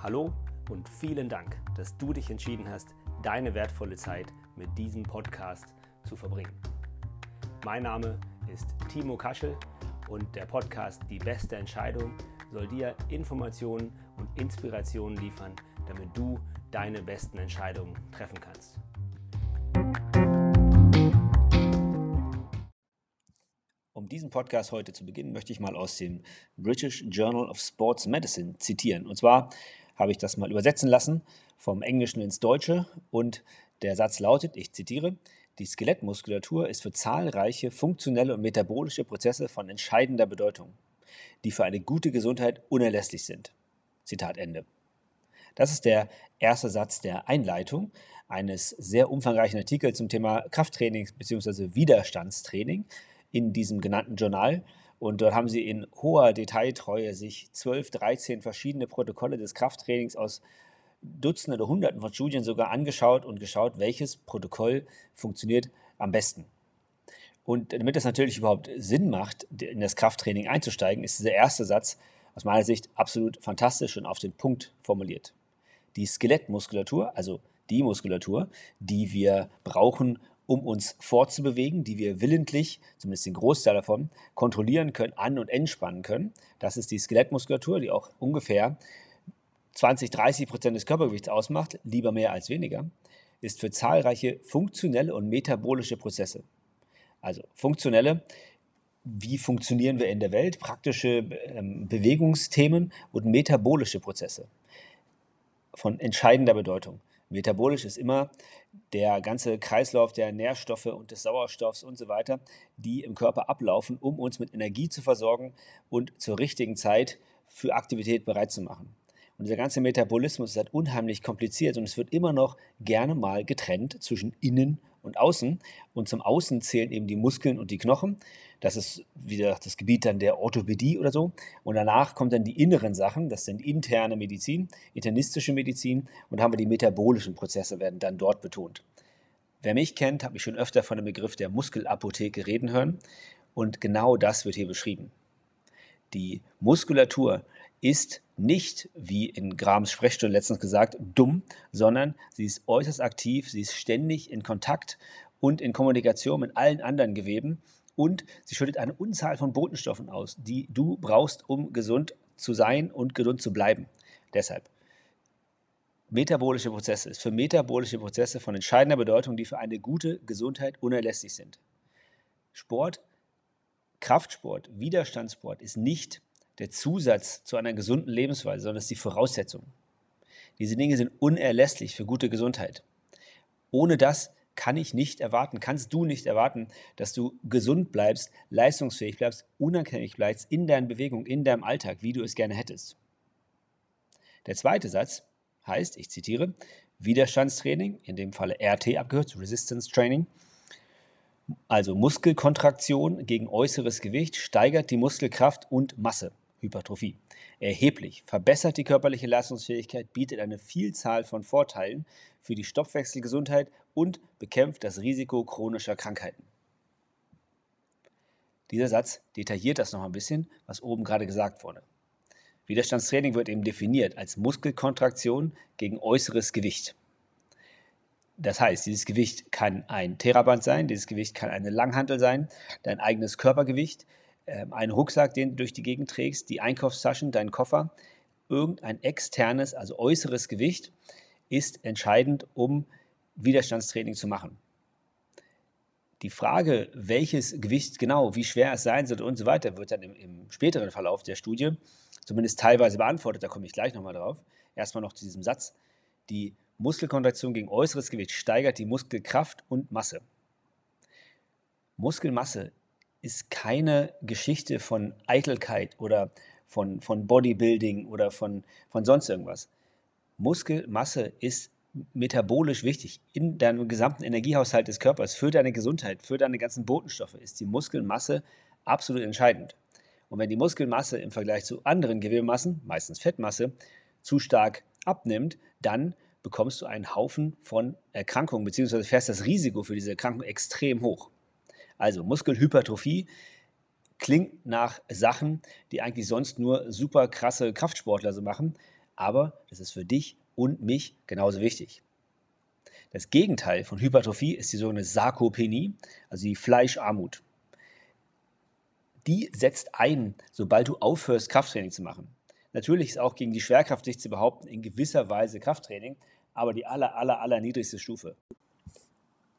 Hallo und vielen Dank, dass du dich entschieden hast, deine wertvolle Zeit mit diesem Podcast zu verbringen. Mein Name ist Timo Kaschel und der Podcast Die beste Entscheidung soll dir Informationen und Inspirationen liefern, damit du deine besten Entscheidungen treffen kannst. Um diesen Podcast heute zu beginnen, möchte ich mal aus dem British Journal of Sports Medicine zitieren. Und zwar habe ich das mal übersetzen lassen vom Englischen ins Deutsche und der Satz lautet, ich zitiere, die Skelettmuskulatur ist für zahlreiche funktionelle und metabolische Prozesse von entscheidender Bedeutung, die für eine gute Gesundheit unerlässlich sind. Zitat Ende. Das ist der erste Satz der Einleitung eines sehr umfangreichen Artikels zum Thema Krafttraining bzw. Widerstandstraining in diesem genannten Journal. Und dort haben sie in hoher Detailtreue sich 12, 13 verschiedene Protokolle des Krafttrainings aus Dutzenden oder Hunderten von Studien sogar angeschaut und geschaut, welches Protokoll funktioniert am besten. Und damit das natürlich überhaupt Sinn macht, in das Krafttraining einzusteigen, ist dieser erste Satz aus meiner Sicht absolut fantastisch und auf den Punkt formuliert. Die Skelettmuskulatur, also die Muskulatur, die wir brauchen, um uns fortzubewegen, die wir willentlich, zumindest den Großteil davon, kontrollieren können, an- und entspannen können. Das ist die Skelettmuskulatur, die auch ungefähr 20, 30 Prozent des Körpergewichts ausmacht, lieber mehr als weniger, ist für zahlreiche funktionelle und metabolische Prozesse. Also funktionelle, wie funktionieren wir in der Welt, praktische ähm, Bewegungsthemen und metabolische Prozesse von entscheidender Bedeutung. Metabolisch ist immer der ganze Kreislauf der Nährstoffe und des Sauerstoffs und so weiter, die im Körper ablaufen, um uns mit Energie zu versorgen und zur richtigen Zeit für Aktivität bereit zu machen. Und dieser ganze Metabolismus ist halt unheimlich kompliziert und es wird immer noch gerne mal getrennt zwischen innen und außen. Und zum Außen zählen eben die Muskeln und die Knochen. Das ist wieder das Gebiet dann der Orthopädie oder so. Und danach kommen dann die inneren Sachen, das sind interne Medizin, internistische Medizin und haben wir die metabolischen Prozesse werden dann dort betont. Wer mich kennt, hat mich schon öfter von dem Begriff der Muskelapotheke reden hören und genau das wird hier beschrieben. Die Muskulatur ist nicht, wie in Grams Sprechstunde letztens gesagt, dumm, sondern sie ist äußerst aktiv, sie ist ständig in Kontakt und in Kommunikation mit allen anderen Geweben und sie schüttet eine Unzahl von Botenstoffen aus, die du brauchst, um gesund zu sein und gesund zu bleiben. Deshalb, metabolische Prozesse ist für metabolische Prozesse von entscheidender Bedeutung, die für eine gute Gesundheit unerlässlich sind. Sport, Kraftsport, Widerstandssport ist nicht der Zusatz zu einer gesunden Lebensweise, sondern ist die Voraussetzung. Diese Dinge sind unerlässlich für gute Gesundheit. Ohne das kann ich nicht erwarten, kannst du nicht erwarten, dass du gesund bleibst, leistungsfähig bleibst, unabhängig bleibst in deinen Bewegungen, in deinem Alltag, wie du es gerne hättest. Der zweite Satz heißt, ich zitiere, Widerstandstraining, in dem Falle RT abgehört, Resistance Training, also Muskelkontraktion gegen äußeres Gewicht, steigert die Muskelkraft und Masse. Hypertrophie. Erheblich verbessert die körperliche Leistungsfähigkeit, bietet eine Vielzahl von Vorteilen für die Stoffwechselgesundheit und bekämpft das Risiko chronischer Krankheiten. Dieser Satz detailliert das noch ein bisschen, was oben gerade gesagt wurde. Widerstandstraining wird eben definiert als Muskelkontraktion gegen äußeres Gewicht. Das heißt, dieses Gewicht kann ein Theraband sein, dieses Gewicht kann eine Langhantel sein, dein eigenes Körpergewicht, einen Rucksack, den du durch die Gegend trägst, die Einkaufstaschen, deinen Koffer, irgendein externes, also äußeres Gewicht ist entscheidend, um Widerstandstraining zu machen. Die Frage, welches Gewicht genau, wie schwer es sein sollte und so weiter, wird dann im, im späteren Verlauf der Studie zumindest teilweise beantwortet. Da komme ich gleich nochmal drauf. Erstmal noch zu diesem Satz. Die Muskelkontraktion gegen äußeres Gewicht steigert die Muskelkraft und Masse. Muskelmasse ist keine Geschichte von Eitelkeit oder von, von Bodybuilding oder von, von sonst irgendwas. Muskelmasse ist metabolisch wichtig. In deinem gesamten Energiehaushalt des Körpers, für deine Gesundheit, für deine ganzen Botenstoffe ist die Muskelmasse absolut entscheidend. Und wenn die Muskelmasse im Vergleich zu anderen Gewebemassen, meistens Fettmasse, zu stark abnimmt, dann bekommst du einen Haufen von Erkrankungen, beziehungsweise fährst das Risiko für diese Erkrankung extrem hoch. Also Muskelhypertrophie klingt nach Sachen, die eigentlich sonst nur super krasse Kraftsportler so machen. aber das ist für dich und mich genauso wichtig. Das Gegenteil von Hypertrophie ist die sogenannte Sarkopenie, also die Fleischarmut. Die setzt ein, sobald du aufhörst, Krafttraining zu machen. Natürlich ist auch gegen die Schwerkraft sich zu behaupten in gewisser Weise Krafttraining, aber die aller, aller, aller niedrigste Stufe.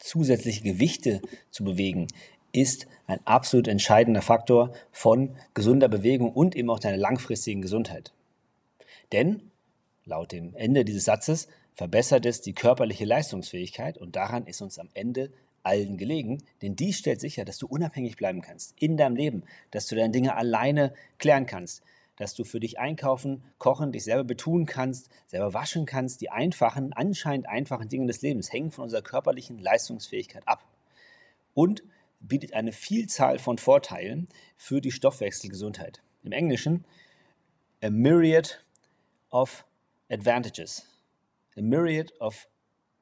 Zusätzliche Gewichte zu bewegen ist ein absolut entscheidender Faktor von gesunder Bewegung und eben auch deiner langfristigen Gesundheit. Denn, laut dem Ende dieses Satzes, verbessert es die körperliche Leistungsfähigkeit und daran ist uns am Ende allen gelegen, denn dies stellt sicher, dass du unabhängig bleiben kannst in deinem Leben, dass du deine Dinge alleine klären kannst, dass du für dich einkaufen, kochen, dich selber betun kannst, selber waschen kannst. Die einfachen, anscheinend einfachen Dinge des Lebens hängen von unserer körperlichen Leistungsfähigkeit ab und bietet eine Vielzahl von Vorteilen für die Stoffwechselgesundheit. Im Englischen a myriad of advantages, a myriad of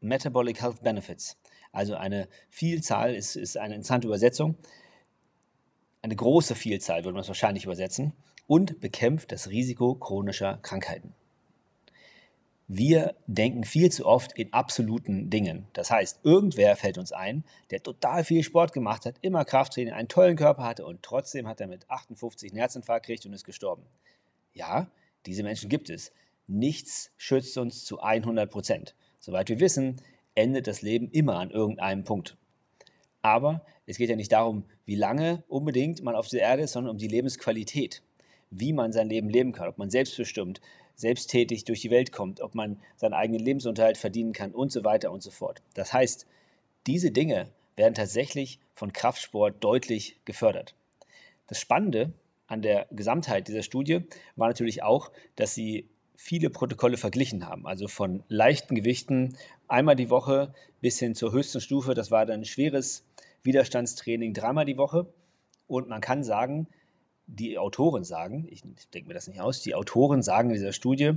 metabolic health benefits. Also eine Vielzahl ist, ist eine interessante Übersetzung. Eine große Vielzahl würde man es wahrscheinlich übersetzen und bekämpft das Risiko chronischer Krankheiten. Wir denken viel zu oft in absoluten Dingen. Das heißt, irgendwer fällt uns ein, der total viel Sport gemacht hat, immer Krafttraining, einen tollen Körper hatte und trotzdem hat er mit 58 einen Herzinfarkt gekriegt und ist gestorben. Ja, diese Menschen gibt es. Nichts schützt uns zu 100 Prozent. Soweit wir wissen, endet das Leben immer an irgendeinem Punkt. Aber es geht ja nicht darum, wie lange unbedingt man auf dieser Erde ist, sondern um die Lebensqualität wie man sein Leben leben kann, ob man selbstbestimmt, selbsttätig durch die Welt kommt, ob man seinen eigenen Lebensunterhalt verdienen kann und so weiter und so fort. Das heißt, diese Dinge werden tatsächlich von Kraftsport deutlich gefördert. Das Spannende an der Gesamtheit dieser Studie war natürlich auch, dass sie viele Protokolle verglichen haben, also von leichten Gewichten einmal die Woche bis hin zur höchsten Stufe. Das war dann schweres Widerstandstraining dreimal die Woche. Und man kann sagen, die Autoren sagen, ich denke mir das nicht aus, die Autoren sagen in dieser Studie,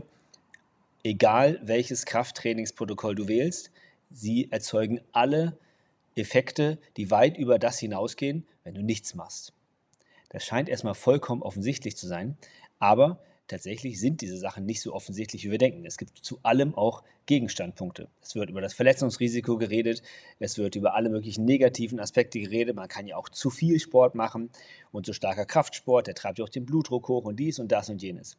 egal welches Krafttrainingsprotokoll du wählst, sie erzeugen alle Effekte, die weit über das hinausgehen, wenn du nichts machst. Das scheint erstmal vollkommen offensichtlich zu sein, aber tatsächlich sind diese Sachen nicht so offensichtlich, wie wir denken. Es gibt zu allem auch Gegenstandpunkte. Es wird über das Verletzungsrisiko geredet, es wird über alle möglichen negativen Aspekte geredet. Man kann ja auch zu viel Sport machen und so starker Kraftsport, der treibt ja auch den Blutdruck hoch und dies und das und jenes.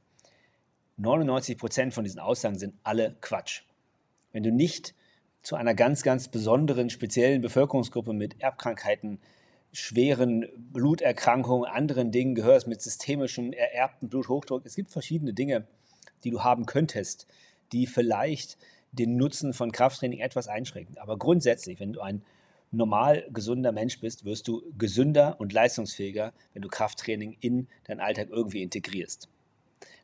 99 Prozent von diesen Aussagen sind alle Quatsch. Wenn du nicht zu einer ganz, ganz besonderen, speziellen Bevölkerungsgruppe mit Erbkrankheiten schweren Bluterkrankungen, anderen Dingen gehörst, mit systemischem ererbten Bluthochdruck. Es gibt verschiedene Dinge, die du haben könntest, die vielleicht den Nutzen von Krafttraining etwas einschränken. Aber grundsätzlich, wenn du ein normal gesunder Mensch bist, wirst du gesünder und leistungsfähiger, wenn du Krafttraining in deinen Alltag irgendwie integrierst.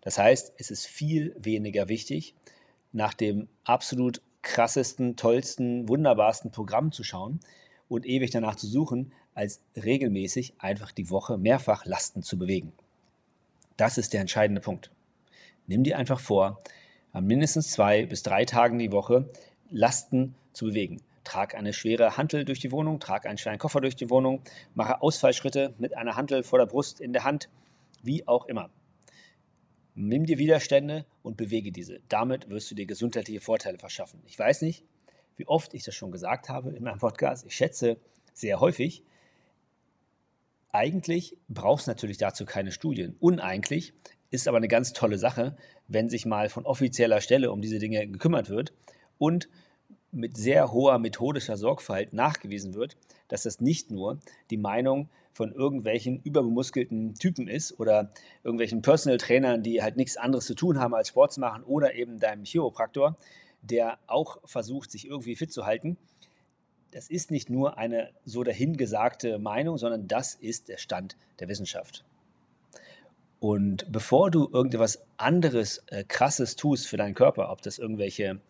Das heißt, es ist viel weniger wichtig, nach dem absolut krassesten, tollsten, wunderbarsten Programm zu schauen und ewig danach zu suchen, als regelmäßig einfach die Woche mehrfach Lasten zu bewegen. Das ist der entscheidende Punkt. Nimm dir einfach vor, an mindestens zwei bis drei Tagen die Woche Lasten zu bewegen. Trag eine schwere Hantel durch die Wohnung, trag einen schweren Koffer durch die Wohnung, mache Ausfallschritte mit einer Hantel vor der Brust in der Hand, wie auch immer. Nimm dir Widerstände und bewege diese. Damit wirst du dir gesundheitliche Vorteile verschaffen. Ich weiß nicht, wie oft ich das schon gesagt habe in meinem Podcast. Ich schätze sehr häufig, eigentlich braucht es natürlich dazu keine Studien. Uneigentlich ist aber eine ganz tolle Sache, wenn sich mal von offizieller Stelle um diese Dinge gekümmert wird und mit sehr hoher methodischer Sorgfalt nachgewiesen wird, dass das nicht nur die Meinung von irgendwelchen überbemuskelten Typen ist oder irgendwelchen Personal Trainern, die halt nichts anderes zu tun haben als Sport zu machen oder eben deinem Chiropraktor, der auch versucht, sich irgendwie fit zu halten, das ist nicht nur eine so dahingesagte Meinung, sondern das ist der Stand der Wissenschaft. Und bevor du irgendetwas anderes, äh, krasses tust für deinen Körper, ob das irgendwelche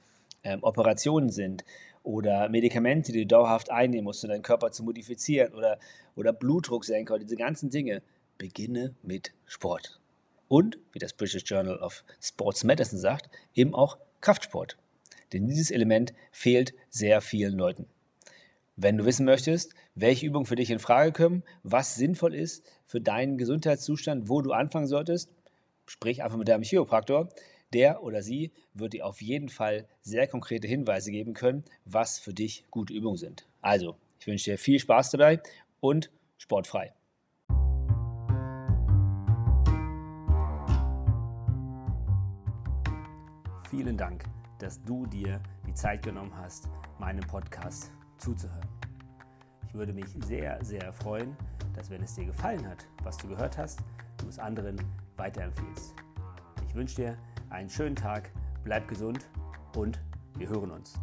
ähm, Operationen sind oder Medikamente, die du dauerhaft einnehmen musst, um deinen Körper zu modifizieren oder, oder Blutdrucksenker oder diese ganzen Dinge, beginne mit Sport. Und, wie das British Journal of Sports Medicine sagt, eben auch Kraftsport. Denn dieses Element fehlt sehr vielen Leuten. Wenn du wissen möchtest, welche Übungen für dich in Frage kommen, was sinnvoll ist für deinen Gesundheitszustand, wo du anfangen solltest, sprich einfach mit deinem Chiropraktor. Der oder sie wird dir auf jeden Fall sehr konkrete Hinweise geben können, was für dich gute Übungen sind. Also, ich wünsche dir viel Spaß dabei und sportfrei. Vielen Dank, dass du dir die Zeit genommen hast, meinem Podcast zuzuhören. Ich würde mich sehr, sehr freuen, dass wenn es dir gefallen hat, was du gehört hast, du es anderen weiterempfiehlst. Ich wünsche dir einen schönen Tag, bleib gesund und wir hören uns.